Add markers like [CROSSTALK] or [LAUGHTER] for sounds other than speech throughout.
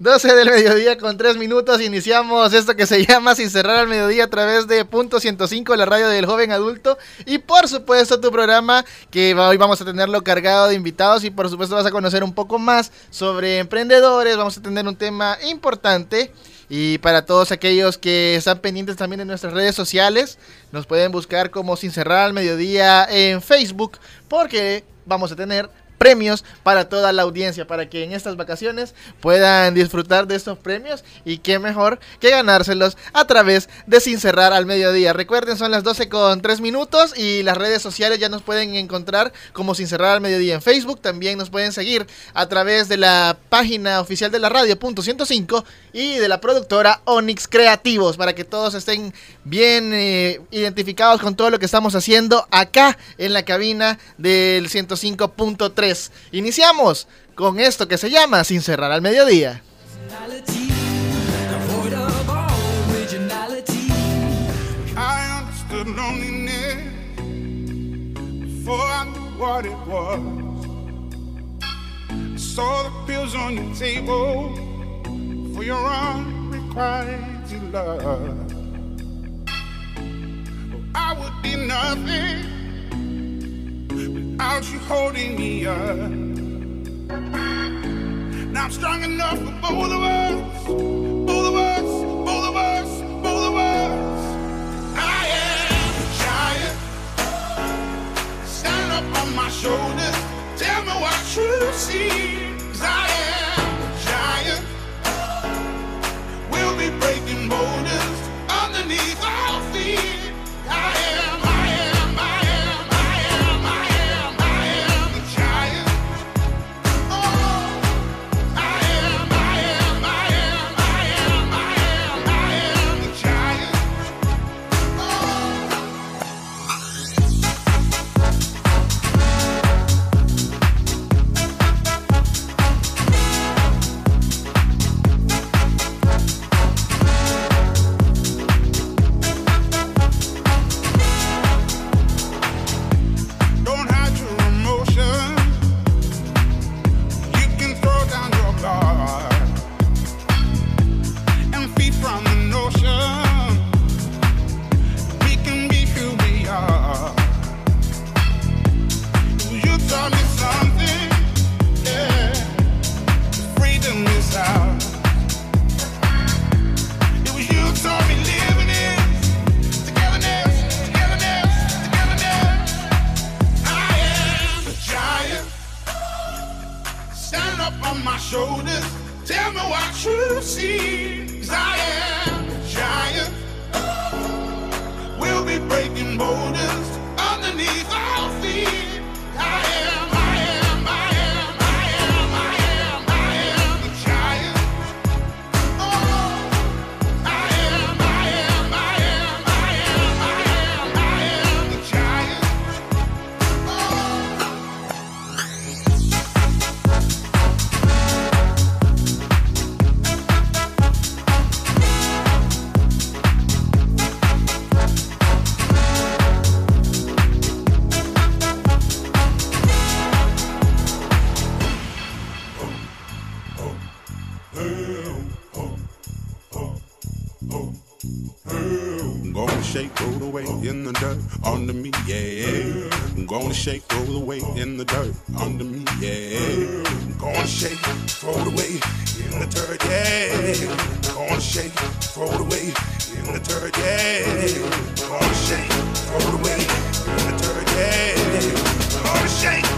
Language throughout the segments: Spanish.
12 del mediodía con 3 minutos iniciamos esto que se [LAUGHS] llama Sin cerrar al mediodía a través de Punto 105, la radio del joven adulto. Y por supuesto tu programa que hoy vamos a tenerlo cargado de invitados y por supuesto vas a conocer un poco más sobre emprendedores. Vamos a tener un tema importante. Y para todos aquellos que están pendientes también en nuestras redes sociales, nos pueden buscar como Sin cerrar al mediodía en Facebook porque vamos a tener premios para toda la audiencia, para que en estas vacaciones puedan disfrutar de estos premios y qué mejor que ganárselos a través de Sin Cerrar al Mediodía. Recuerden, son las 12 con 3 minutos y las redes sociales ya nos pueden encontrar como Sin Cerrar al Mediodía en Facebook, también nos pueden seguir a través de la página oficial de la radio, punto 105, y de la productora Onyx Creativos, para que todos estén bien eh, identificados con todo lo que estamos haciendo acá en la cabina del 105.3. Iniciamos con esto que se llama Sin cerrar al mediodía. I would be nothing without you holding me up. Now I'm strong enough for both of us, both of us, both of us, both of us. I am a giant. Stand up on my shoulders. Tell me what you see. Cause I am Throw the weight in the dirt under me, yeah. I'm gonna shake, Throw the weight in the dirt under me, yeah. I'm gonna shake, Throw the weight in the dirt, yeah. I'm gonna shake, Throw the weight in the dirt, yeah. I'm gonna shake, Throw the weight in the dirt, yeah. I'm gonna shake.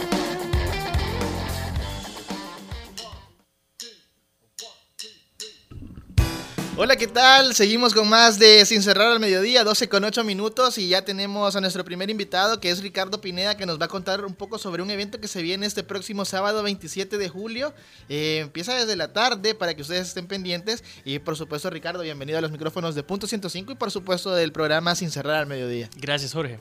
Hola, ¿qué tal? Seguimos con más de Sin Cerrar al Mediodía, 12 con 8 minutos y ya tenemos a nuestro primer invitado que es Ricardo Pineda que nos va a contar un poco sobre un evento que se viene este próximo sábado 27 de julio. Eh, empieza desde la tarde para que ustedes estén pendientes y por supuesto Ricardo, bienvenido a los micrófonos de Punto 105 y por supuesto del programa Sin Cerrar al Mediodía. Gracias, Jorge.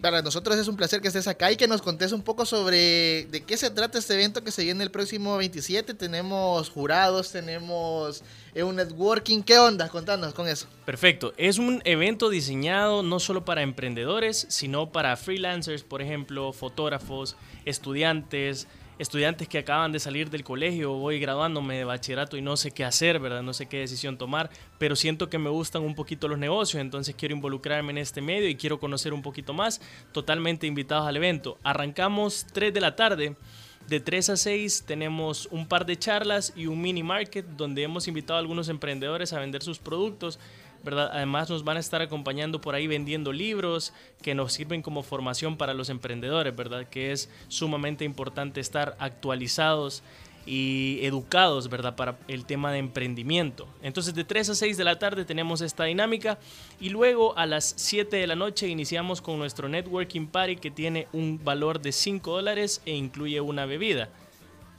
Para nosotros es un placer que estés acá y que nos contes un poco sobre de qué se trata este evento que se viene el próximo 27. Tenemos jurados, tenemos eh, un networking. ¿Qué onda? Contanos con eso. Perfecto. Es un evento diseñado no solo para emprendedores, sino para freelancers, por ejemplo, fotógrafos, estudiantes, estudiantes que acaban de salir del colegio, voy graduándome de bachillerato y no sé qué hacer, ¿verdad? No sé qué decisión tomar, pero siento que me gustan un poquito los negocios, entonces quiero involucrarme en este medio y quiero conocer un poquito más. Totalmente invitados al evento. Arrancamos 3 de la tarde. De 3 a 6 tenemos un par de charlas y un mini market donde hemos invitado a algunos emprendedores a vender sus productos. ¿verdad? Además nos van a estar acompañando por ahí vendiendo libros que nos sirven como formación para los emprendedores, ¿verdad? Que es sumamente importante estar actualizados y educados, ¿verdad? Para el tema de emprendimiento. Entonces de 3 a 6 de la tarde tenemos esta dinámica y luego a las 7 de la noche iniciamos con nuestro networking party que tiene un valor de 5 dólares e incluye una bebida.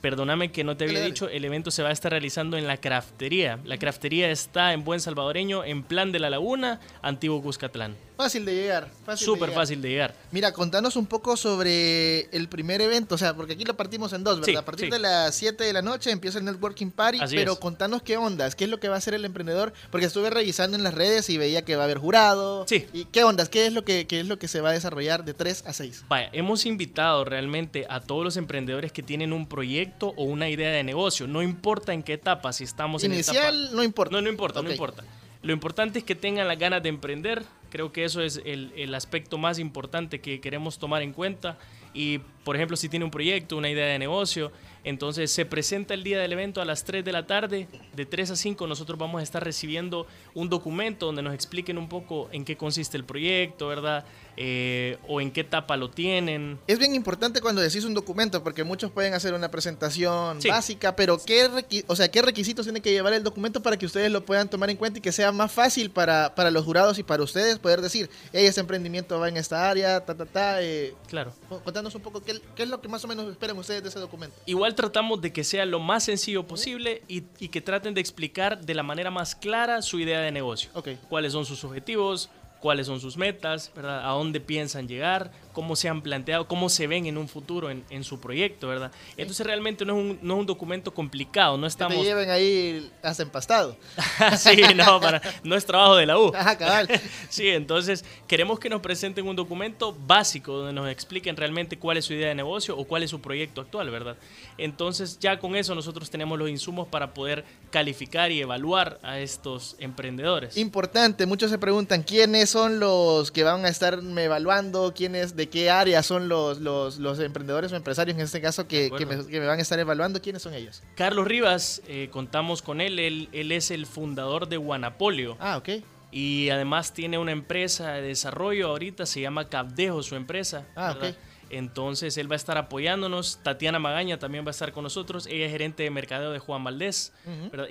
Perdóname que no te había dicho, el evento se va a estar realizando en la craftería. La craftería está en Buen Salvadoreño, en Plan de la Laguna, Antiguo Cuscatlán. Fácil de llegar. Súper fácil de llegar. Mira, contanos un poco sobre el primer evento, o sea, porque aquí lo partimos en dos, ¿verdad? Sí, a partir sí. de las 7 de la noche empieza el Networking Party, Así pero es. contanos qué ondas, qué es lo que va a hacer el emprendedor, porque estuve revisando en las redes y veía que va a haber jurado. Sí. ¿Y qué ondas? ¿Qué es lo que, qué es lo que se va a desarrollar de 3 a 6? Vaya, hemos invitado realmente a todos los emprendedores que tienen un proyecto o una idea de negocio. No importa en qué etapa, si estamos en etapa... Inicial, no importa. No, no importa, no importa. Lo importante es que tengan las ganas de emprender. Creo que eso es el, el aspecto más importante que queremos tomar en cuenta. Y, por ejemplo, si tiene un proyecto, una idea de negocio, entonces se presenta el día del evento a las 3 de la tarde. De 3 a 5 nosotros vamos a estar recibiendo un documento donde nos expliquen un poco en qué consiste el proyecto, ¿verdad? Eh, o en qué etapa lo tienen. Es bien importante cuando decís un documento, porque muchos pueden hacer una presentación Sí. básica, pero ¿qué, o sea, ¿qué requisitos tiene que llevar el documento para que ustedes lo puedan tomar en cuenta y que sea más fácil para, para los jurados y para ustedes poder decir, hey, este emprendimiento va en esta área, ta, ta, ta. eh, Claro. contanos un poco qué, qué es lo que más o menos esperan ustedes de ese documento. Igual tratamos de que sea lo más sencillo posible y, y que traten de explicar de la manera más clara su idea de negocio. Ok. Cuáles son sus objetivos, cuáles son sus metas, ¿verdad? A dónde piensan llegar, cómo se han planteado, cómo se ven en un futuro en, en su proyecto, ¿verdad? Entonces realmente no es un, no es un documento complicado, no Que estamos... te lleven ahí hasta empastado. [LAUGHS] sí, no, para, no es trabajo de la U. Ajá, cabal. [LAUGHS] Sí, entonces queremos que nos presenten un documento básico donde nos expliquen realmente cuál es su idea de negocio o cuál es su proyecto actual, ¿verdad? Entonces ya con eso nosotros tenemos los insumos para poder calificar y evaluar a estos emprendedores. Importante, muchos se preguntan quiénes son los que van a estar evaluando, quiénes, de qué área son los, los, los emprendedores o empresarios en este caso que, que me, acuerdo. que me van a estar evaluando, quiénes son ellos. Carlos Rivas, eh, contamos con él, él, él es el fundador de Guanapolio Ah, ok. y además tiene una empresa de desarrollo ahorita, se llama Capdejo su empresa. Ah, ¿verdad? ok. Entonces él va a estar apoyándonos. Tatiana Magaña también va a estar con nosotros. Ella es gerente de mercadeo de Juan Valdés.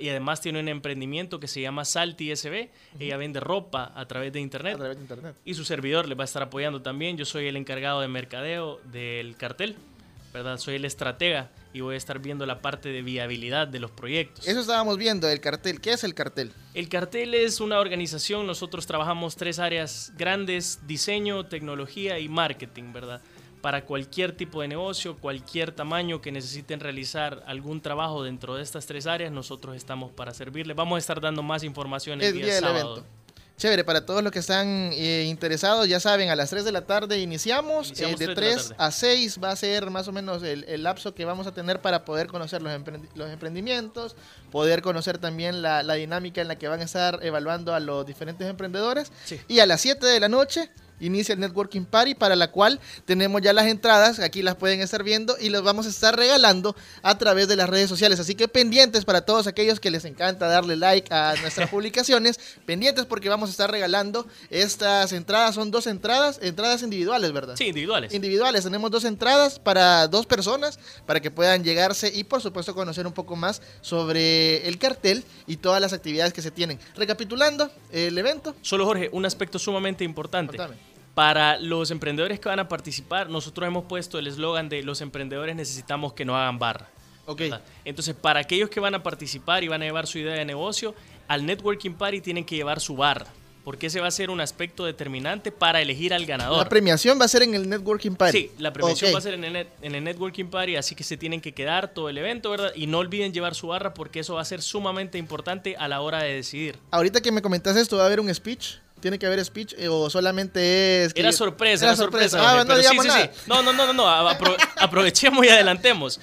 Y además tiene un emprendimiento que se llama Salti SB. Ella vende ropa a través de A internet. través de internet. Y su servidor le va a estar apoyando también. Yo soy el encargado de mercadeo del cartel. ¿verdad? Soy el estratega y voy a estar viendo la parte de viabilidad de los proyectos. Eso estábamos viendo, el cartel. ¿Qué es el cartel? El cartel es una organización, nosotros trabajamos tres áreas grandes, diseño, tecnología y marketing, ¿verdad? Para cualquier tipo de negocio, cualquier tamaño que necesiten realizar algún trabajo dentro de estas tres áreas, nosotros estamos para servirles. Vamos a estar dando más información el, El día, día del sábado. evento. Chévere, para todos los que están eh, interesados, ya saben, a las 3 de la tarde iniciamos. Iniciamos eh, de 3 de la 3 tarde. a 6 va a ser más o menos el, el lapso que vamos a tener para poder conocer los, emprendi- los emprendimientos, poder conocer también la, la dinámica en la que van a estar evaluando a los diferentes emprendedores. Sí. Y a las 7 de la noche inicia el Networking Party para la cual tenemos ya las entradas, aquí las pueden estar viendo y los vamos a estar regalando a través de las redes sociales. Así que pendientes para todos aquellos que les encanta darle like a nuestras [LAUGHS] publicaciones, pendientes porque vamos a estar regalando estas entradas, son dos entradas, entradas individuales, ¿verdad? Sí, individuales. individuales. Tenemos dos entradas para dos personas para que puedan llegarse y por supuesto conocer un poco más sobre el cartel y todas las actividades que se tienen. Recapitulando el evento. Solo Jorge, un aspecto sumamente importante. Contame. Para los emprendedores que van a participar, nosotros hemos puesto el eslogan de los emprendedores necesitamos que no hagan barra. Ok. ¿verdad? Entonces, para aquellos que van a participar y van a llevar su idea de negocio, al Networking Party tienen que llevar su barra, porque ese va a ser un aspecto determinante para elegir al ganador. La premiación va a ser en el Networking Party. Sí, la premiación va a ser en el, en el Networking Party, así que se tienen que quedar todo el evento, ¿verdad? Y no olviden llevar su barra porque eso va a ser sumamente importante a la hora de decidir. Ahorita que me comentas esto, ¿va a haber un speech? ¿Tiene que haber speech eh, o solamente es que- Era sorpresa, Era sorpresa. Ah, no sí, digamos sí, nada. sí. No, no, no, no, no. apro- [LAUGHS] aprovechemos y adelantemos.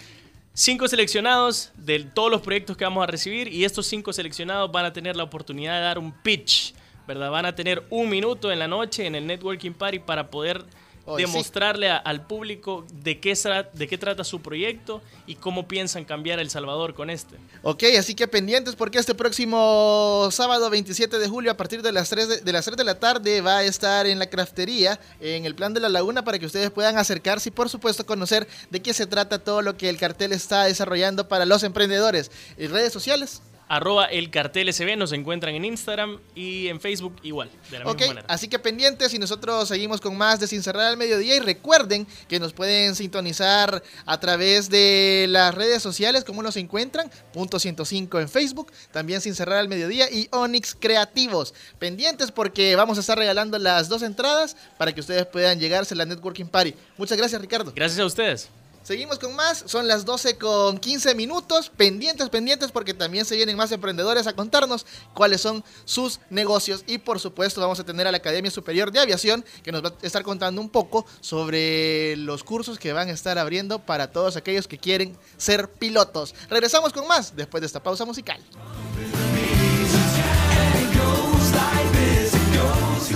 Cinco seleccionados de todos los proyectos que vamos a recibir y estos cinco seleccionados van a tener la oportunidad de dar un pitch, ¿verdad? Van a tener un minuto en la noche en el Networking Party para poder Hoy sí. demostrarle a- al público de qué, de qué trata su proyecto y cómo piensan cambiar El Salvador con este. Ok, así que pendientes porque este próximo sábado 27 de julio a partir de las 3 de, de las 3 de la tarde va a estar en la craftería en el plan de la laguna para que ustedes puedan acercarse y por supuesto conocer de qué se trata todo lo que el cartel está desarrollando para los emprendedores. ¿Y redes sociales? Arroba el cartel SB nos encuentran en Instagram y en Facebook igual, de la Ok, misma manera. así que pendientes y nosotros seguimos con más de Sin Cerrar al Mediodía y recuerden que nos pueden sintonizar a través de las redes sociales, como nos encuentran, punto 105 en Facebook, también Sin Cerrar al Mediodía y Onyx Creativos. Pendientes porque vamos a estar regalando las dos entradas para que ustedes puedan llegarse a la Networking Party. Muchas gracias Ricardo. Gracias a ustedes. Seguimos con más, son las 12 con 15 minutos, pendientes, pendientes, porque también se vienen más emprendedores a contarnos cuáles son sus negocios y por supuesto vamos a tener a la Academia Superior de Aviación que nos va a estar contando un poco sobre los cursos que van a estar abriendo para todos aquellos que quieren ser pilotos. Regresamos con más después de esta pausa musical.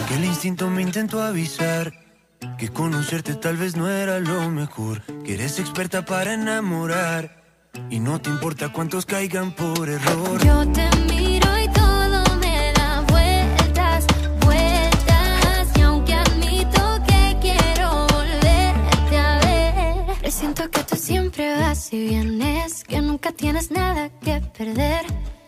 Que el instinto me avisar que conocerte tal vez no era lo mejor, que eres experta para enamorar y no te importa cuántos caigan por error. Yo te miro y todo me da vueltas, vueltas. Y aunque admito que quiero volverte a ver, presiento que tú siempre vas y vienes, que nunca tienes nada que perder.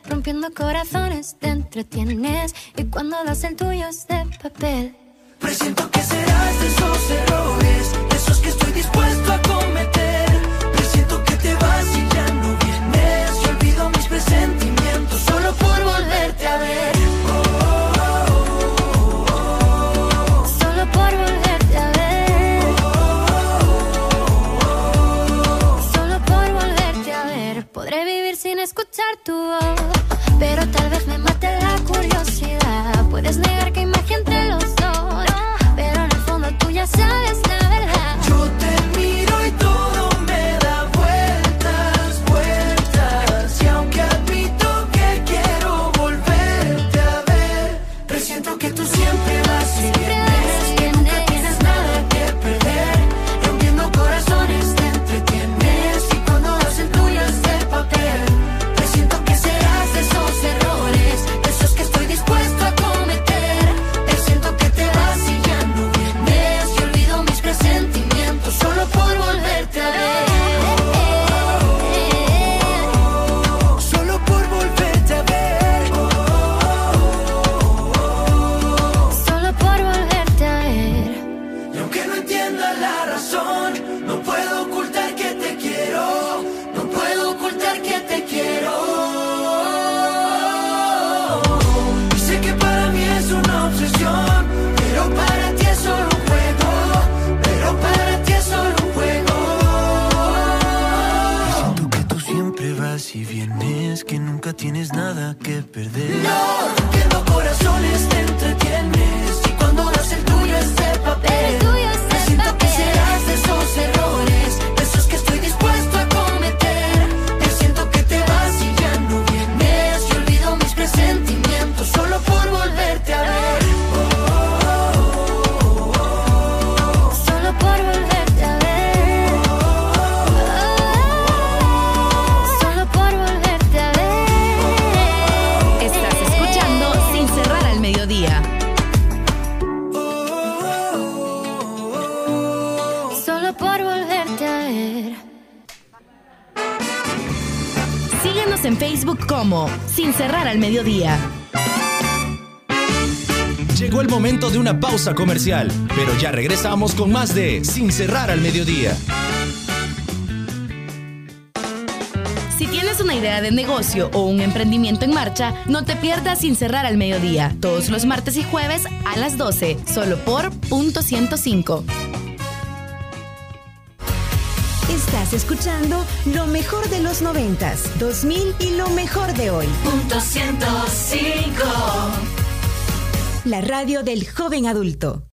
Rompiendo corazones te entretienes y cuando das el tuyo es de papel. Presiento que serás de esos errores, esos que estoy dispuesto a cometer. Presiento que te vas y ya no vienes. Y olvido mis presentimientos solo por volverte a ver. Solo por volverte a ver. Solo por volverte a ver. Podré vivir sin escuchar tu voz. Pero tal vez me mate la curiosidad. Puedes negar que hay magia entre mediodía. Llegó el momento de una pausa comercial, pero ya regresamos con más de Sin cerrar al mediodía. Si tienes una idea de negocio o un emprendimiento en marcha, no te pierdas Sin cerrar al mediodía, todos los martes y jueves a las 12, solo por punto 105. Estás escuchando lo mejor de los noventas, 2000 y lo mejor de hoy. Punto 105. La radio del joven adulto.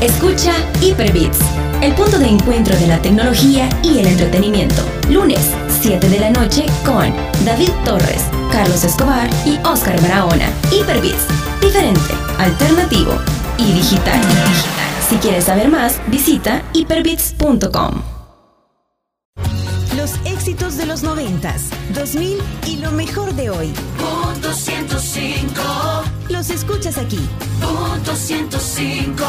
Escucha Hyperbits, el punto de encuentro de la tecnología y el entretenimiento. Lunes, 7 de la noche con David Torres, Carlos Escobar y Oscar Barahona. Hyperbits, diferente, alternativo y digital. Si quieres saber más, visita hyperbits.com. Los éxitos de los noventas, 2000 y lo mejor de hoy. Punto 105. Los escuchas aquí. Punto 105.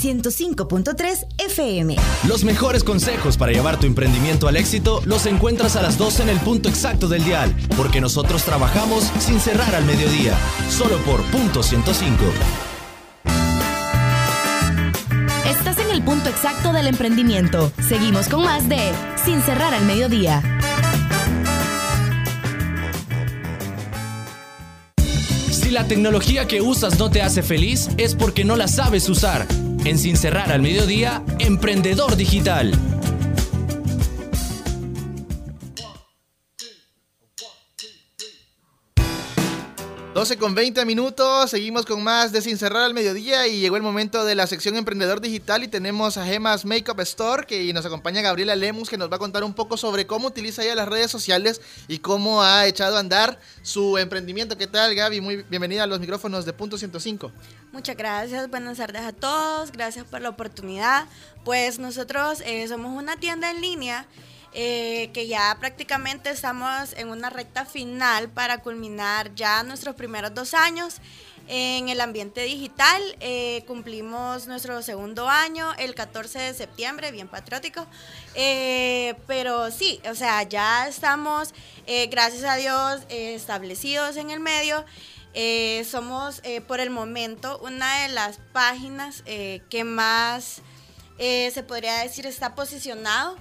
105.3 FM. Los mejores consejos para llevar tu emprendimiento al éxito los encuentras a las 12 en el punto exacto del dial, porque nosotros trabajamos sin cerrar al mediodía, solo por punto 105. El punto exacto del emprendimiento. Seguimos con más de Sin cerrar al mediodía. Si la tecnología que usas no te hace feliz, es porque no la sabes usar. En Sin cerrar al mediodía, Emprendedor Digital. 12 con 20 minutos, seguimos con más de Sin Cerrar al Mediodía y llegó el momento de la sección Emprendedor Digital y tenemos a Gemas Makeup Store que nos acompaña Gabriela Lemus que nos va a contar un poco sobre cómo utiliza ella las redes sociales y cómo ha echado a andar su emprendimiento. ¿Qué tal Gaby? Muy bienvenida a los micrófonos de Punto 105. Muchas gracias, buenas tardes a todos, gracias por la oportunidad. Pues nosotros eh, somos una tienda en línea eh, que ya prácticamente estamos en una recta final para culminar ya nuestros primeros dos años en el ambiente digital. Eh, cumplimos nuestro segundo año el 14 de septiembre, bien patriótico. Eh, pero sí, o sea, ya estamos, gracias a Dios, establecidos en el medio. Somos por el momento una de las páginas que más se podría decir está posicionado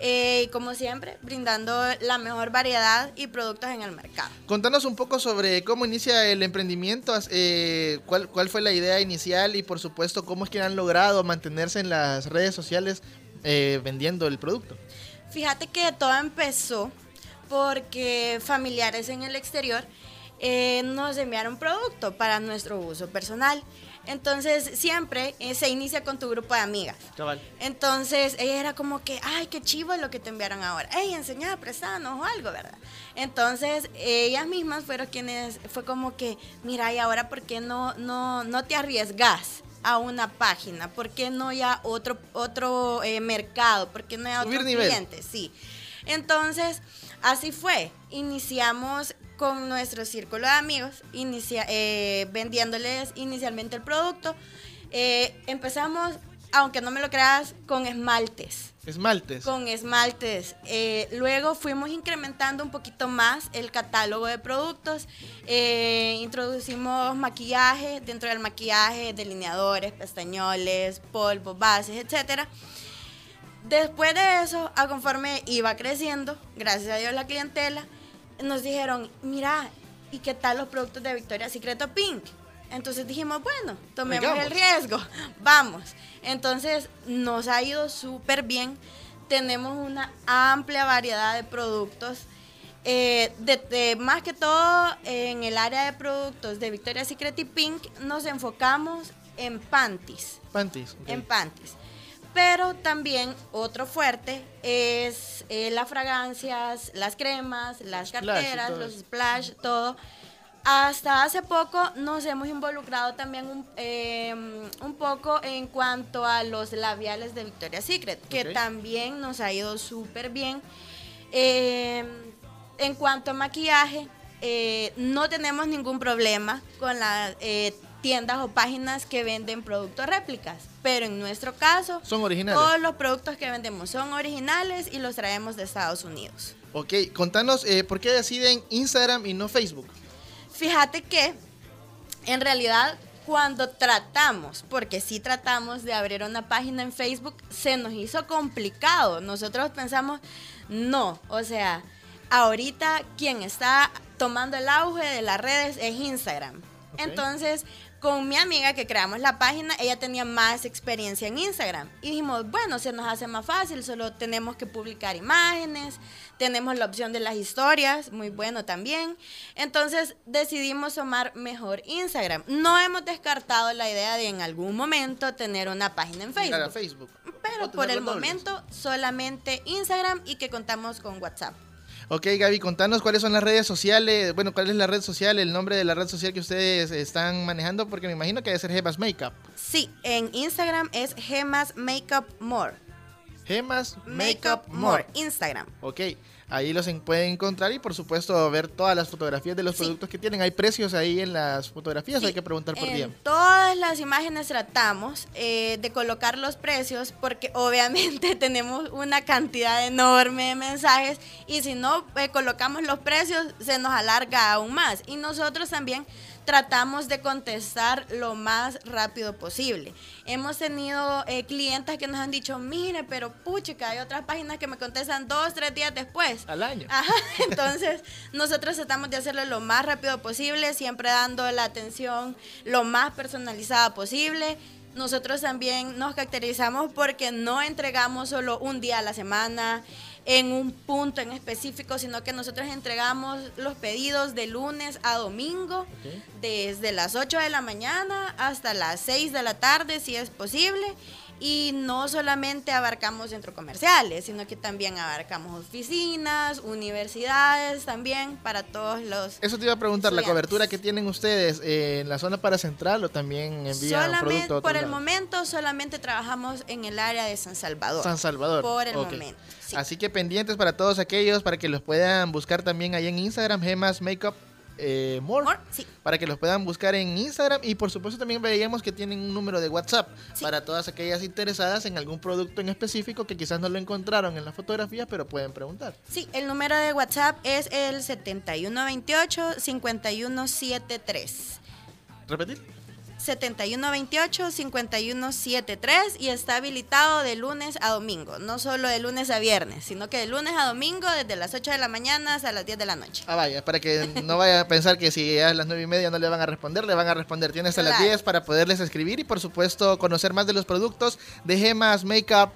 eh, y como siempre brindando la mejor variedad y productos en el mercado. Contanos un poco sobre cómo inicia el emprendimiento, eh, cuál, cuál fue la idea inicial y por supuesto cómo es que han logrado mantenerse en las redes sociales eh, vendiendo el producto. Fíjate que todo empezó porque familiares en el exterior nos enviaron producto para nuestro uso personal. Entonces siempre eh, se inicia con tu grupo de amigas. Cabal. Entonces ella era como que, ay, qué chivo lo que te enviaron ahora. Ey, enseñá, prestanos o algo, ¿verdad? Entonces ellas mismas fueron quienes, fue como que, mira, y ahora, ¿por qué no, no, no te arriesgas? a una página, ¿por qué no ya otro otro eh, mercado? ¿Por qué no hay Subir otro cliente? Sí. Entonces, así fue. Iniciamos con nuestro círculo de amigos, inicia- eh, vendiéndoles inicialmente el producto. Eh, empezamos, aunque no me lo creas, con esmaltes. Esmaltes. Con esmaltes. Eh, luego fuimos incrementando un poquito más el catálogo de productos. Introducimos maquillaje, dentro del maquillaje, delineadores, pestañoles, polvos, bases, etcétera. Después de eso, a conforme iba creciendo, gracias a Dios la clientela, nos dijeron, mira, ¿y qué tal los productos de Victoria's Secret o Pink? Entonces dijimos, bueno, tomemos el riesgo, [LAUGHS] vamos. Entonces nos ha ido súper bien. Tenemos una amplia variedad de productos. Eh, de- de- más que todo en el área de productos de Victoria's Secret y Pink nos enfocamos en panties Panties. en panties. Pero también otro fuerte es eh, las fragancias, las cremas, las Splash carteras, los splash, todo. Hasta hace poco nos hemos involucrado también un, eh, un poco en cuanto a los labiales de Victoria's Secret, que también nos ha ido súper bien. Eh, en cuanto a maquillaje, eh, no tenemos ningún problema con la... eh, tiendas o páginas que venden productos réplicas. Pero en nuestro caso, Son originales. todos los productos que vendemos son originales y los traemos de Estados Unidos. Ok, contanos eh, por qué deciden Instagram y no Facebook. Fíjate que en realidad cuando tratamos, porque sí tratamos de abrir una página en Facebook, se nos hizo complicado. Nosotros pensamos, no, o sea, ahorita quien está tomando el auge de las redes es Instagram. Entonces, con mi amiga que creamos la página, ella tenía más experiencia en Instagram. Y dijimos, bueno, se nos hace más fácil, solo tenemos que publicar imágenes, tenemos la opción de las historias, muy bueno también. Entonces decidimos tomar mejor Instagram. No hemos descartado la idea de en algún momento tener una página en Facebook. Facebook. Pero por el dobles. momento solamente Instagram y que contamos con WhatsApp. Ok, Gaby, contanos cuáles son las redes sociales, bueno, cuál es la red social, el nombre de la red social que ustedes están manejando, porque me imagino que debe ser Gemas Makeup. Sí, en Instagram es Gemas Makeup More. Gemas Makeup More. Instagram. Ok, ahí los en- pueden encontrar y por supuesto ver todas las fotografías de los productos que tienen. Hay precios ahí en las fotografías, hay que preguntar por En día. todas las imágenes tratamos eh, de colocar los precios porque [LAUGHS] obviamente tenemos una cantidad enorme de mensajes y si no eh, colocamos los precios se nos alarga aún más. Y nosotros también tratamos de contestar lo más rápido posible. Hemos tenido eh, clientes que nos han dicho, mire, pero puchica, hay otras páginas que me contestan dos, tres días después. Al año. Ajá, [LAUGHS] entonces nosotros tratamos de hacerlo lo más rápido posible, siempre dando la atención lo más personalizada posible. Nosotros también nos caracterizamos porque no entregamos solo un día a la semana en un punto en específico, sino que nosotros entregamos los pedidos de lunes a domingo, desde las 8 de la mañana hasta las 6 de la tarde, si es posible. Y no solamente abarcamos centros comerciales, sino que también abarcamos oficinas, universidades también para todos los... Eso te iba a preguntar, la cobertura que tienen ustedes eh, en la zona para central o también envían Solamente, producto a otro por el momento solamente trabajamos en el área de San Salvador. San Salvador. Por el momento. sí. Así que pendientes para todos aquellos, para que los puedan buscar también ahí en Instagram, Gemas Makeup eh, More, More, sí. para que los puedan buscar en Instagram y por supuesto también veíamos que tienen un número de WhatsApp para todas aquellas interesadas en algún producto en específico que quizás no lo encontraron en las fotografías, pero pueden preguntar. Sí, el número de WhatsApp es el 7128-5173. ¿Repetir? 7128-5173 y está habilitado de lunes a domingo, no solo de lunes a viernes, sino que de lunes a domingo desde las 8 de la mañana hasta las 10 de la noche. Ah, vaya, para que no vaya a pensar que si a las nueve y media no le van a responder, le van a responder. Tiene hasta las Claro. 10 para poderles escribir y por supuesto conocer más de los productos de Gemas Makeup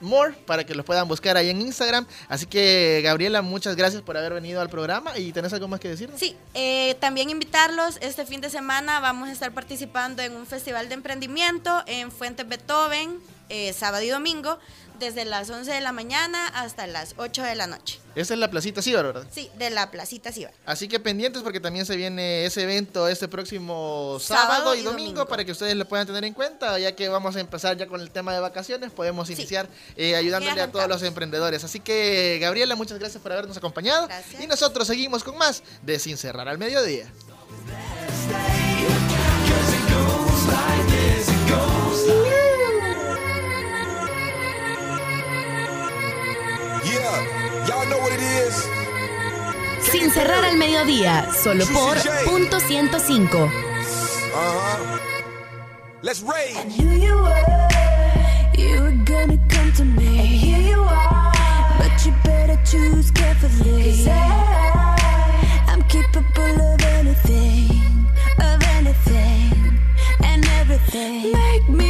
More para que los puedan buscar ahí en Instagram. Así que Gabriela, muchas gracias por haber venido al programa y tenés algo más que decir. Sí, eh, también invitarlos, este fin de semana vamos a estar participando en un festival de emprendimiento en Fuentes Beethoven, eh, sábado y domingo, desde las 11 de la mañana hasta las 8 de la noche. Esa es la placita Cibar, ¿verdad? Sí, de la Placita Ciba. Así que pendientes porque también se viene ese evento este próximo sábado, Sábado y y domingo, domingo. para que ustedes lo puedan tener en cuenta, ya que vamos a empezar ya con el tema de vacaciones, podemos iniciar eh, ayudándole a todos los emprendedores. Así que Gabriela, muchas gracias por habernos acompañado y nosotros seguimos con más de Sin Cerrar al Mediodía. What it is. Sin cerrar al mediodía, solo por punto 105. Uh-huh. Let's raid. knew you were, you were gonna come to me. And here you are, but you better choose carefully. Cause I, I'm capable of anything, of anything, and everything. Make me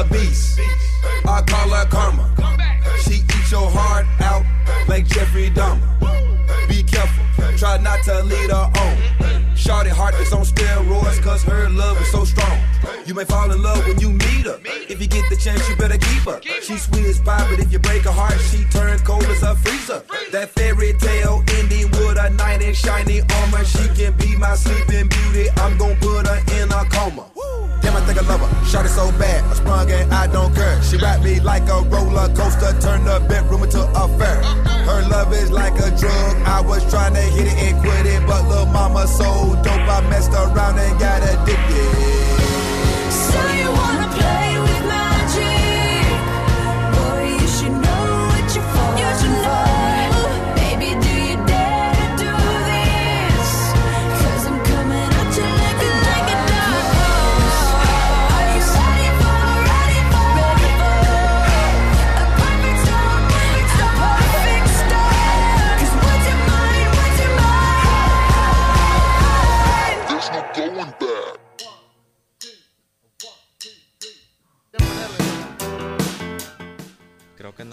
a beast. I call her karma. She eats your heart out like Jeffrey Dahmer. Be careful, try not to lead her on. Shorty heart is on steroids cause her love is so strong. You may fall in love when you meet her. If you get the chance, you better keep her. She's sweet as pie, but if you break her heart, she turns cold as a freezer. That fairy tale ending with a knight in shiny armor. She can be my sleeping beauty. I'm gonna put her in a coma. I think I love her. Shot it so bad, I sprung and I don't care. She wrapped me like a roller coaster, turned the bedroom into a fair. Her love is like a drug. I was trying to hit it and quit it, but little mama so dope, I messed around and got addicted.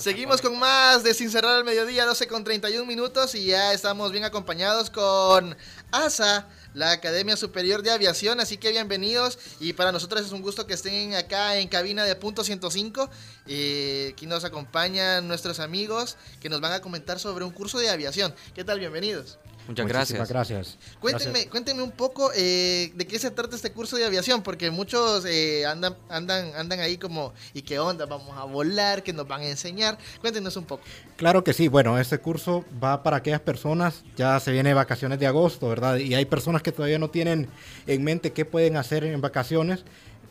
Seguimos con más de Sin Cerrar al Mediodía, 12 con 31 minutos y ya estamos bien acompañados con ASA, la Academia Superior de Aviación, así que bienvenidos y para nosotros es un gusto que estén acá en cabina de Punto 105. Eh, aquí nos acompañan nuestros amigos que nos van a comentar sobre un curso de aviación. ¿Qué tal? Bienvenidos. Muchas Muchísimas gracias. gracias. Cuéntenme, cuéntenme un poco eh, de qué se trata este curso de aviación, porque muchos eh, andan, andan, andan ahí como, ¿y qué onda? Vamos a volar, ¿qué nos van a enseñar? Cuéntenos un poco. Claro que sí, bueno, este curso va para aquellas personas, ya se viene vacaciones de agosto, ¿verdad? Y hay personas que todavía no tienen en mente qué pueden hacer en vacaciones.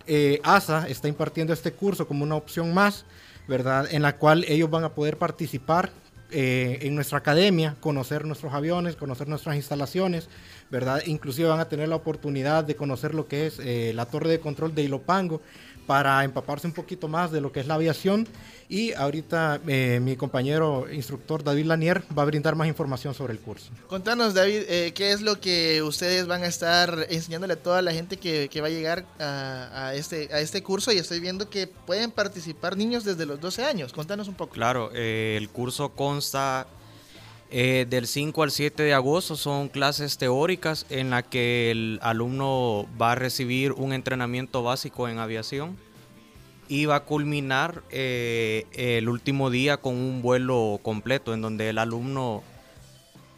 Eh, ASA está impartiendo este curso como una opción más, ¿verdad? En la cual ellos van a poder participar eh, en nuestra academia, conocer nuestros aviones, conocer nuestras instalaciones, ¿verdad? Inclusive van a tener la oportunidad de conocer lo que es eh, la torre de control de Ilopango para empaparse un poquito más de lo que es la aviación. Y ahorita eh, mi compañero instructor David Lanier va a brindar más información sobre el curso. Contanos, David, eh, ¿qué es lo que ustedes van a estar enseñándole a toda la gente que, que va a llegar a, a este, a este curso? Y estoy viendo que pueden participar niños desde los 12 años. Contanos un poco. Claro, eh, el curso consta eh, del 5 al 7 de agosto. Son clases teóricas en la que el alumno va a recibir un entrenamiento básico en aviación y va a culminar eh, el último día con un vuelo completo en donde el alumno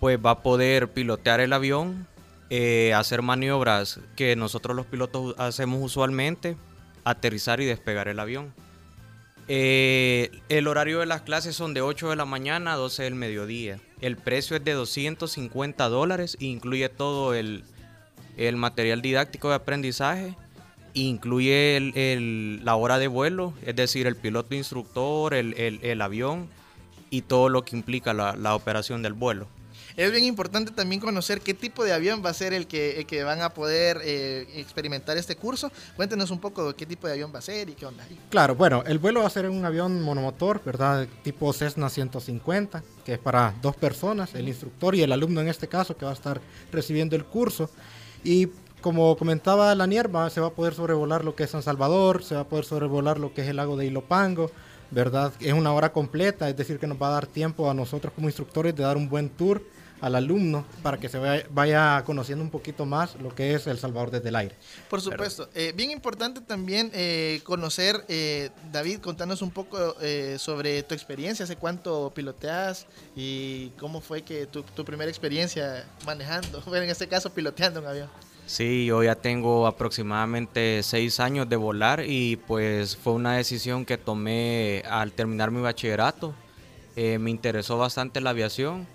pues va a poder pilotear el avión, eh, hacer maniobras que nosotros los pilotos hacemos usualmente, aterrizar y despegar el avión. Eh, el horario de las clases son de 8 de la mañana a 12 del mediodía. El precio es de 250 dólares e incluye todo el, material didáctico de aprendizaje. Incluye el- la hora de vuelo, es decir, el piloto instructor, el, avión y todo lo que implica la operación del vuelo. Es bien importante también conocer qué tipo de avión va a ser el que, el que van a poder eh, experimentar este curso. Cuéntenos un poco qué tipo de avión va a ser y qué onda. Claro, bueno, el vuelo va a ser un avión monomotor, ¿verdad? Tipo Cessna 150, que es para dos personas, el instructor y el alumno en este caso, que va a estar recibiendo el curso. Y como comentaba la Nierva, se va a poder sobrevolar lo que es San Salvador, se va a poder sobrevolar lo que es el lago de Ilopango, ¿verdad? Es una hora completa, es decir, que nos va a dar tiempo a nosotros como instructores de dar un buen tour al alumno para que se vaya, vaya conociendo un poquito más lo que es El Salvador desde el aire. Por supuesto. Eh, bien importante también eh, conocer, eh, David, contanos un poco eh, sobre tu experiencia, hace cuánto piloteas y cómo fue que tu, tu primera experiencia manejando, [LAUGHS] bueno, en este caso piloteando un avión. Sí, yo ya tengo aproximadamente seis años de volar y pues fue una decisión que tomé al terminar mi bachillerato. Eh, me interesó bastante la aviación.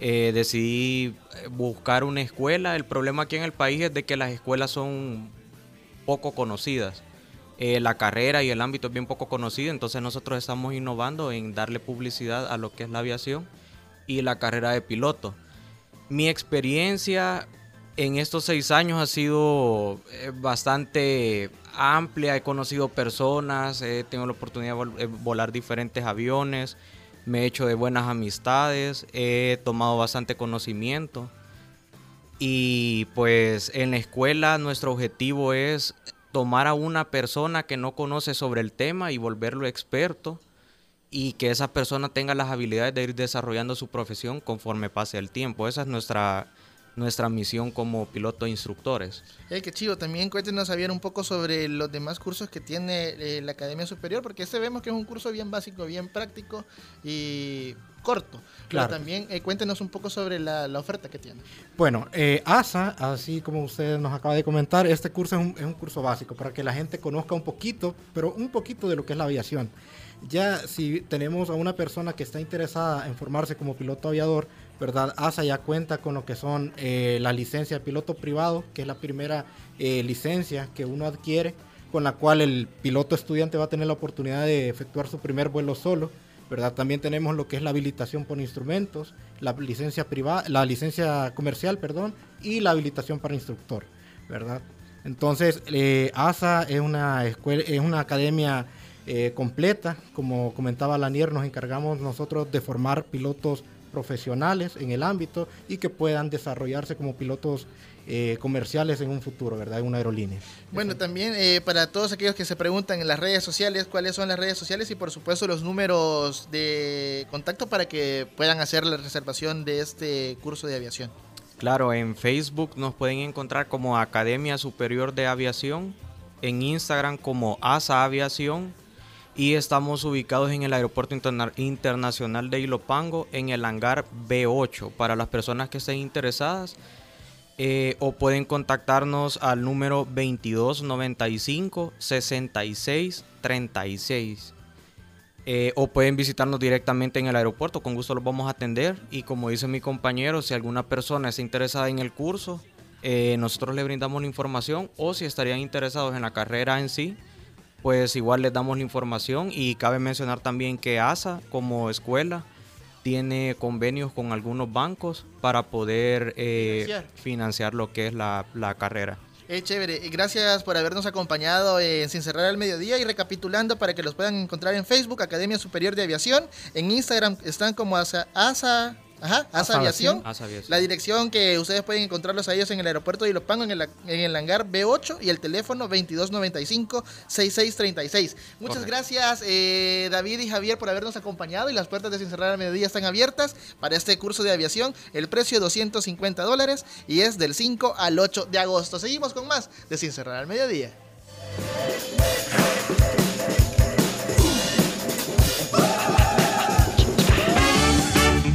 Eh, decidí eh, buscar una escuela. El problema aquí en el país es de que las escuelas son poco conocidas. Eh, la carrera y el ámbito es bien poco conocido, entonces nosotros estamos innovando en darle publicidad a lo que es la aviación y la carrera de piloto. Mi experiencia en estos seis años ha sido bastante amplia. He conocido personas, he tenido la oportunidad de vol- volar diferentes aviones, me he hecho de buenas amistades, he tomado bastante conocimiento. Y pues en la escuela nuestro objetivo es tomar a una persona que no conoce sobre el tema y volverlo experto y que esa persona tenga las habilidades de ir desarrollando su profesión conforme pase el tiempo. Esa es nuestra, nuestra misión como piloto e instructores. Eh, qué chido, también cuéntenos Javier un poco sobre los demás cursos que tiene eh, la Academia Superior, porque este vemos que es un curso bien básico, bien práctico y corto. Claro. Pero también eh, cuéntenos un poco sobre la, la oferta que tiene. Bueno, eh, ASA, así como usted nos acaba de comentar, este curso es un, es un curso básico para que la gente conozca un poquito, pero un poquito de lo que es la aviación. Ya si tenemos a una persona que está interesada en formarse como piloto aviador, ¿verdad? ASA ya cuenta con lo que son eh, la licencia de piloto privado, que es la primera eh, licencia que uno adquiere, con la cual el piloto estudiante va a tener la oportunidad de efectuar su primer vuelo solo. ¿verdad? También tenemos lo que es la habilitación por instrumentos, la licencia privada, la licencia comercial, perdón, y la habilitación para instructor, ¿verdad? Entonces, eh, ASA es una escuela, es una academia eh, completa, como comentaba Lanier, nos encargamos nosotros de formar pilotos profesionales en el ámbito y que puedan desarrollarse como pilotos eh, comerciales en un futuro, ¿verdad? En una aerolínea. Bueno, también eh, para todos aquellos que se preguntan en las redes sociales cuáles son las redes sociales y por supuesto los números de contacto para que puedan hacer la reservación de este curso de aviación. Claro, en Facebook nos pueden encontrar como Academia Superior de Aviación, en Instagram como ASA Aviación y estamos ubicados en el Aeropuerto Interna- Internacional de Ilopango en el hangar B8 para las personas que estén interesadas eh, o pueden contactarnos al número 2295 66 36. Eh, o pueden visitarnos directamente en el aeropuerto, con gusto los vamos a atender. Y como dice mi compañero, si alguna persona está interesada en el curso, eh, nosotros le brindamos la información o si estarían interesados en la carrera en sí, pues igual les damos la información. Y cabe mencionar también que ASA como escuela tiene convenios con algunos bancos para poder eh, Financiar. financiar lo que es la, la carrera. Eh, chévere, y gracias por habernos acompañado en Sin Cerrar al Mediodía y recapitulando para que los puedan encontrar en Facebook, Academia Superior de Aviación, en Instagram están como ASA, ASA, ajá, ASA, Aviación. Aviación. ASA Aviación. La dirección que ustedes pueden encontrarlos a ellos en el aeropuerto de Ilopango, en el, en el hangar B8 y el teléfono 2295-6636. Muchas gracias eh, David y Javier por habernos acompañado y las puertas de Sin Cerrar al Mediodía están abiertas para este curso de aviación. El precio 250 dólares y es del 5 al 8 de agosto. Seguimos con más de Sin Cerrar al Mediodía.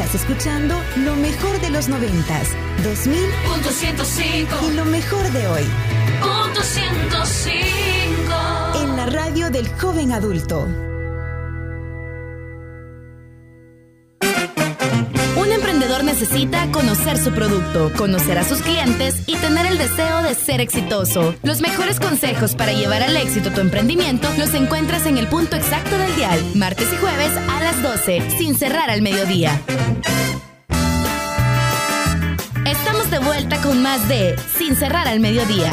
Estás escuchando lo mejor de los 90s, 2000 Punto 105. y lo mejor de hoy. Punto 105. En la radio del joven adulto. Un emprendedor necesita conocer su producto, conocer a sus clientes y tener el deseo de ser exitoso. Los mejores consejos para llevar al éxito tu emprendimiento los encuentras en el punto exacto del dial, martes y jueves a las 12, sin cerrar al mediodía. Estamos de vuelta con más de Sin cerrar al mediodía.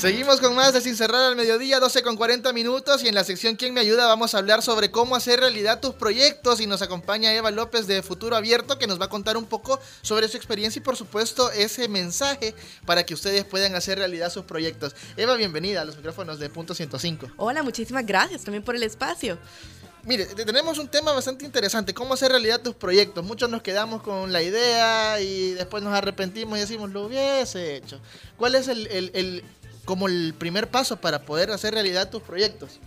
Seguimos con más de Sin Cerrar al Mediodía, 12 con 40 minutos y en la sección ¿Quién me ayuda? vamos a hablar sobre cómo hacer realidad tus proyectos y nos acompaña Eva López de Futuro Abierto que nos va a contar un poco sobre su experiencia y por supuesto ese mensaje para que ustedes puedan hacer realidad sus proyectos. Eva, bienvenida a los micrófonos de Punto 105. Hola, muchísimas gracias también por el espacio. Mire, te- tenemos un tema bastante interesante, cómo hacer realidad tus proyectos. Muchos nos quedamos con la idea y después nos arrepentimos y decimos, lo hubiese hecho. ¿Cuál es el, el- el- como el primer paso para poder hacer realidad tus proyectos?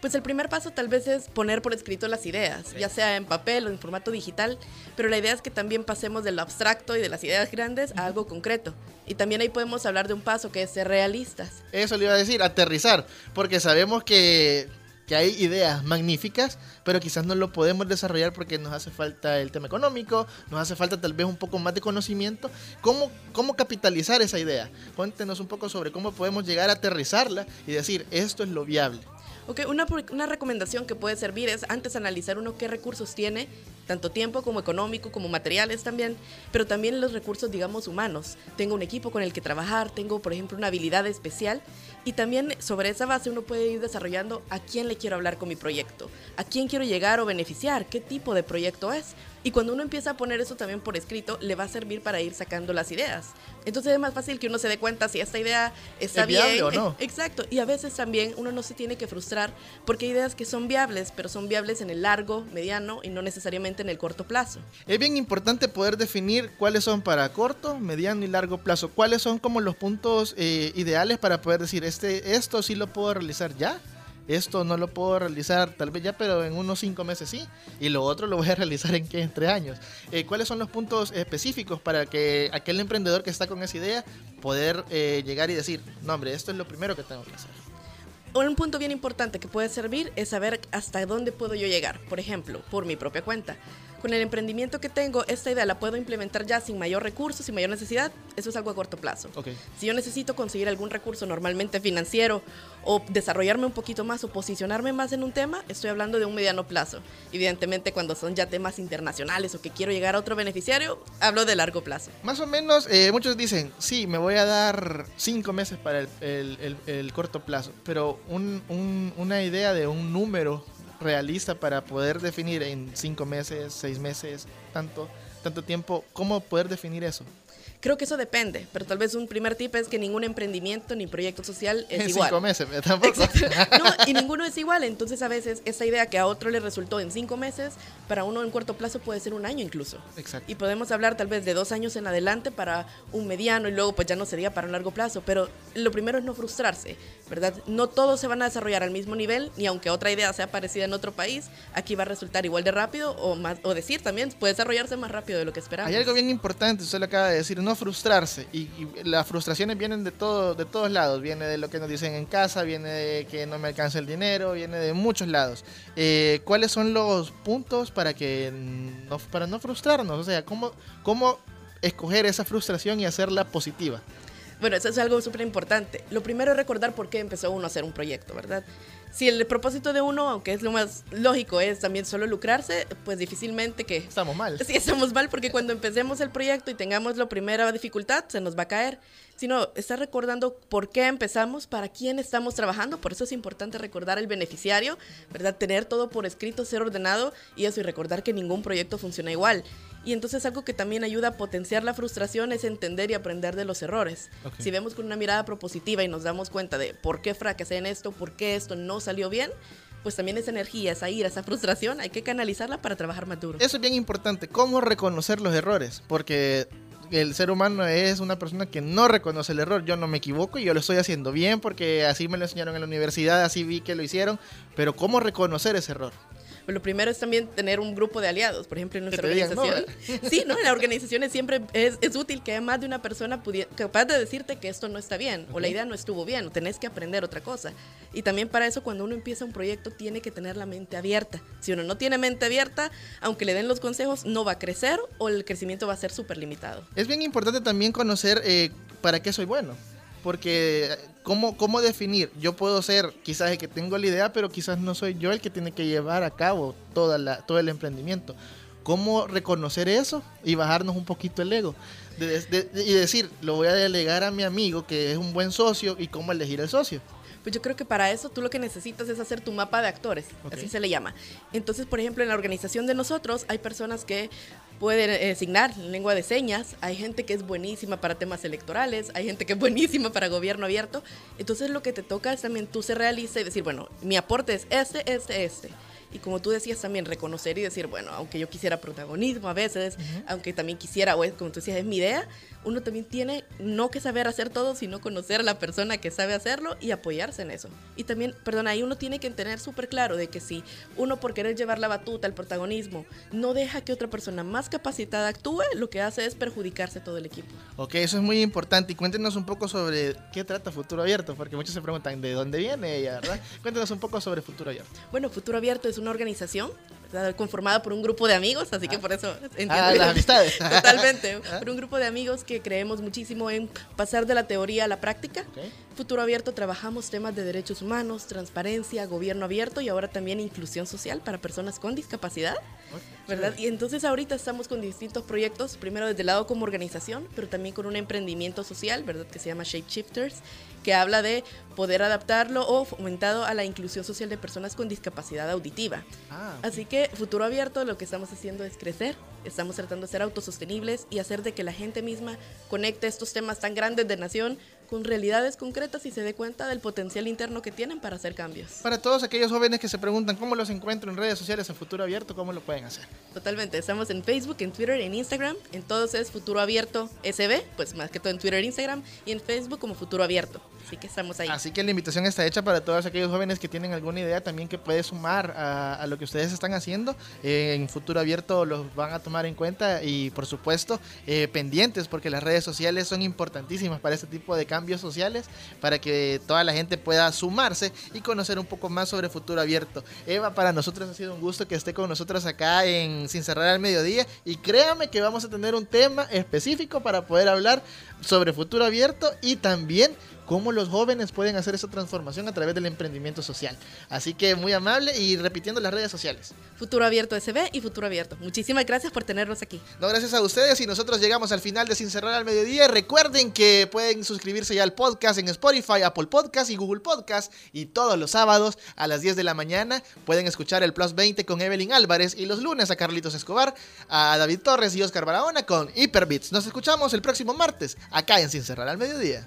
Pues el primer paso tal vez es poner por escrito las ideas, ya sea en papel o en formato digital, pero la idea es que también pasemos de lo abstracto y de las ideas grandes a algo concreto. Y también ahí podemos hablar de un paso que es ser realistas. Eso le iba a decir, aterrizar, porque sabemos que, que hay ideas magníficas, pero quizás no lo podemos desarrollar porque nos hace falta el tema económico, nos hace falta tal vez un poco más de conocimiento. ¿Cómo, cómo capitalizar esa idea? Cuéntenos un poco sobre cómo podemos llegar a aterrizarla y decir, esto es lo viable. Ok, una, una recomendación que puede servir es antes analizar uno qué recursos tiene, tanto tiempo como económico, como materiales también, pero también los recursos, digamos, humanos. Tengo un equipo con el que trabajar, tengo, por ejemplo, una habilidad especial y también sobre esa base uno puede ir desarrollando a quién le quiero hablar con mi proyecto, a quién quiero llegar o beneficiar, qué tipo de proyecto es. Y cuando uno empieza a poner eso también por escrito, le va a servir para ir sacando las ideas. Entonces es más fácil que uno se dé cuenta si esta idea está ¿Es viable bien. o no? Exacto. Y a veces también uno no se tiene que frustrar porque hay ideas que son viables, pero son viables en el largo, mediano y no necesariamente en el corto plazo. Es bien importante poder definir cuáles son para corto, mediano y largo plazo. ¿Cuáles son como los puntos eh, ideales para poder decir, este, esto sí lo puedo realizar ya? Esto no lo puedo realizar tal vez ya, pero en unos cinco meses sí. Y lo otro lo voy a [LAUGHS] realizar en, ¿qué? en tres años. Eh, ¿Cuáles son los puntos específicos para que aquel emprendedor que está con esa idea poder eh, llegar y decir, no hombre, esto es lo primero que tengo que hacer? Un punto bien importante que puede servir es saber hasta dónde puedo yo llegar. Por ejemplo, por mi propia cuenta. Con el emprendimiento que tengo, esta idea la puedo implementar ya sin mayor recurso, sin mayor necesidad. Eso es algo a corto plazo. Si yo necesito conseguir algún recurso normalmente financiero o desarrollarme un poquito más o posicionarme más en un tema, estoy hablando de un mediano plazo. Evidentemente, cuando son ya temas internacionales o que quiero llegar a otro beneficiario, hablo de largo plazo. Más o menos, eh, muchos dicen, sí, me voy a dar cinco meses para el, el- el- el corto plazo, pero un- un- una idea de un número realista para poder definir en cinco meses, seis meses, tanto, tanto tiempo, ¿cómo poder definir eso? Creo que eso depende, pero tal vez un primer tip es que ningún emprendimiento ni proyecto social es [LAUGHS] en igual. cinco meses, tampoco. [LAUGHS] No, y ninguno es igual. Entonces, a veces, esa idea que a otro le resultó en cinco meses, para uno en corto plazo puede ser un año incluso. Exacto. Y podemos hablar tal vez de dos años en adelante para un mediano y luego pues ya no sería para un largo plazo. Pero lo primero es no frustrarse, ¿verdad? No todos se van a desarrollar al mismo nivel, ni aunque otra idea sea parecida en otro país, aquí va a resultar igual de rápido o más, o decir también, puede desarrollarse más rápido de lo que esperamos. Hay algo bien importante, usted lo acaba de decir, no frustrarse. Y, y las frustraciones vienen de, todo, de todos lados. Viene de lo que nos dicen en casa, viene de que no me alcanza el dinero, viene de muchos lados. Eh, ¿Cuáles son los puntos para, que no, para no frustrarnos? O sea, ¿cómo, ¿cómo escoger esa frustración y hacerla positiva? Bueno, eso es algo súper importante. Lo primero es recordar por qué empezó uno a hacer un proyecto, ¿verdad? Si el propósito de uno, aunque es lo más lógico, es también solo lucrarse, pues difícilmente que... Estamos mal. Sí, estamos mal porque cuando empecemos el proyecto y tengamos la primera dificultad, se nos va a caer. Sino estar recordando por qué empezamos, para quién estamos trabajando. Por eso es importante recordar el beneficiario, ¿verdad? Tener todo por escrito, ser ordenado y eso, y recordar que ningún proyecto funciona igual. Y entonces algo que también ayuda a potenciar la frustración es entender y aprender de los errores. Ok. Si vemos con una mirada propositiva y nos damos cuenta de por qué fracasé en esto, por qué esto no salió bien, pues también esa energía, esa ira, esa frustración, hay que canalizarla para trabajar más duro. Eso es bien importante, cómo reconocer los errores, porque el ser humano es una persona que no reconoce el error. Yo no me equivoco y yo lo estoy haciendo bien porque así me lo enseñaron en la universidad, así vi que lo hicieron, pero cómo reconocer ese error. Lo primero es también tener un grupo de aliados. Por ejemplo, en nuestra digan, ¿no? organización. [LAUGHS] sí, ¿no? En las organizaciones siempre es, es útil que haya más de una persona capaz de decirte que esto no está bien o la idea no estuvo bien o tenés que aprender otra cosa. Y también para eso, cuando uno empieza un proyecto, tiene que tener la mente abierta. Si uno no tiene mente abierta, aunque le den los consejos, no va a crecer o el crecimiento va a ser súper limitado. Es bien importante también conocer eh, para qué soy bueno. Porque, ¿cómo, ¿cómo definir? Yo puedo ser quizás el que tengo la idea, pero quizás no soy yo el que tiene que llevar a cabo toda la, todo el emprendimiento. ¿Cómo reconocer eso y bajarnos un poquito el ego? De- de- de- y decir, lo voy a delegar a mi amigo que es un buen socio y cómo elegir el socio. Pues yo creo que para eso tú lo que necesitas es hacer tu mapa de actores, Ok. así se le llama. Entonces, por ejemplo, en la organización de nosotros hay personas que pueden eh, signar lengua de señas, hay gente que es buenísima para temas electorales, hay gente que es buenísima para gobierno abierto. Entonces lo que te toca es también tú ser realista y decir, bueno, mi aporte es este, este, este. Y como tú decías también, reconocer y decir, bueno, aunque yo quisiera protagonismo a veces, aunque también quisiera, o es, como tú decías, es mi idea, uno también tiene no que saber hacer todo, sino conocer a la persona que sabe hacerlo y apoyarse en eso. Y también, perdón, ahí uno tiene que tener súper claro de que si uno por querer llevar la batuta, el protagonismo, no deja que otra persona más capacitada actúe, lo que hace es perjudicarse todo el equipo. Ok, eso es muy importante. Y cuéntenos un poco sobre qué trata Futuro Abierto, porque muchos se preguntan de dónde viene ella, ¿verdad? [LAUGHS] Cuéntenos un poco sobre Futuro Abierto. Bueno, Futuro Abierto es una organización. Conformada por un grupo de amigos, así que por eso entiendo. Ah, las [LAUGHS] amistades. Totalmente. Por un grupo de amigos que creemos muchísimo en pasar de la teoría a la práctica. Futuro Abierto trabajamos temas de derechos humanos, transparencia, gobierno abierto y ahora también inclusión social para personas con discapacidad. ¿verdad? Y entonces ahorita estamos con distintos proyectos, primero desde el lado como organización, pero también con un emprendimiento social, ¿verdad? Que se llama Shape Shifters, que habla de poder adaptarlo o fomentado a la inclusión social de personas con discapacidad auditiva. Ah, Así que futuro abierto lo que estamos haciendo es crecer, estamos tratando de ser autosostenibles y hacer de que la gente misma conecte estos temas tan grandes de nación con realidades concretas y se dé cuenta del potencial interno que tienen para hacer cambios. Para todos aquellos jóvenes que se preguntan cómo los encuentro en redes sociales en Futuro Abierto, ¿cómo lo pueden hacer? Totalmente, estamos en Facebook, en Twitter, en Instagram, en todos es Futuro Abierto SB, pues más que todo en Twitter e Instagram, y en Facebook como Futuro Abierto. Así que estamos ahí. Así que la invitación está hecha para todos aquellos jóvenes que tienen alguna idea también que puede sumar a, a lo que ustedes están haciendo. Eh, en Futuro Abierto los van a tomar en cuenta y por supuesto eh, pendientes porque las redes sociales son importantísimas para este tipo de cambios sociales, para que toda la gente pueda sumarse y conocer un poco más sobre Futuro Abierto. Eva, para nosotros ha sido un gusto que esté con nosotros acá en Sin Cerrar al Mediodía y créame que vamos a tener un tema específico para poder hablar sobre Futuro Abierto y también cómo los jóvenes pueden hacer esa transformación a través del emprendimiento social. Así que muy amable y repitiendo las redes sociales. Futuro Abierto SB y Futuro Abierto. Muchísimas gracias por tenernos aquí. No, gracias a ustedes y nosotros llegamos al final de Sin Cerrar al Mediodía. Recuerden que pueden suscribirse ya al podcast en Spotify, Apple Podcast y Google Podcast. Y todos los sábados a las 10 de la mañana pueden escuchar el Plus 20 con Evelyn Álvarez y los lunes a Carlitos Escobar, a David Torres y Oscar Barahona con Hyperbits. Nos escuchamos el próximo martes acá en Sin Cerrar al Mediodía.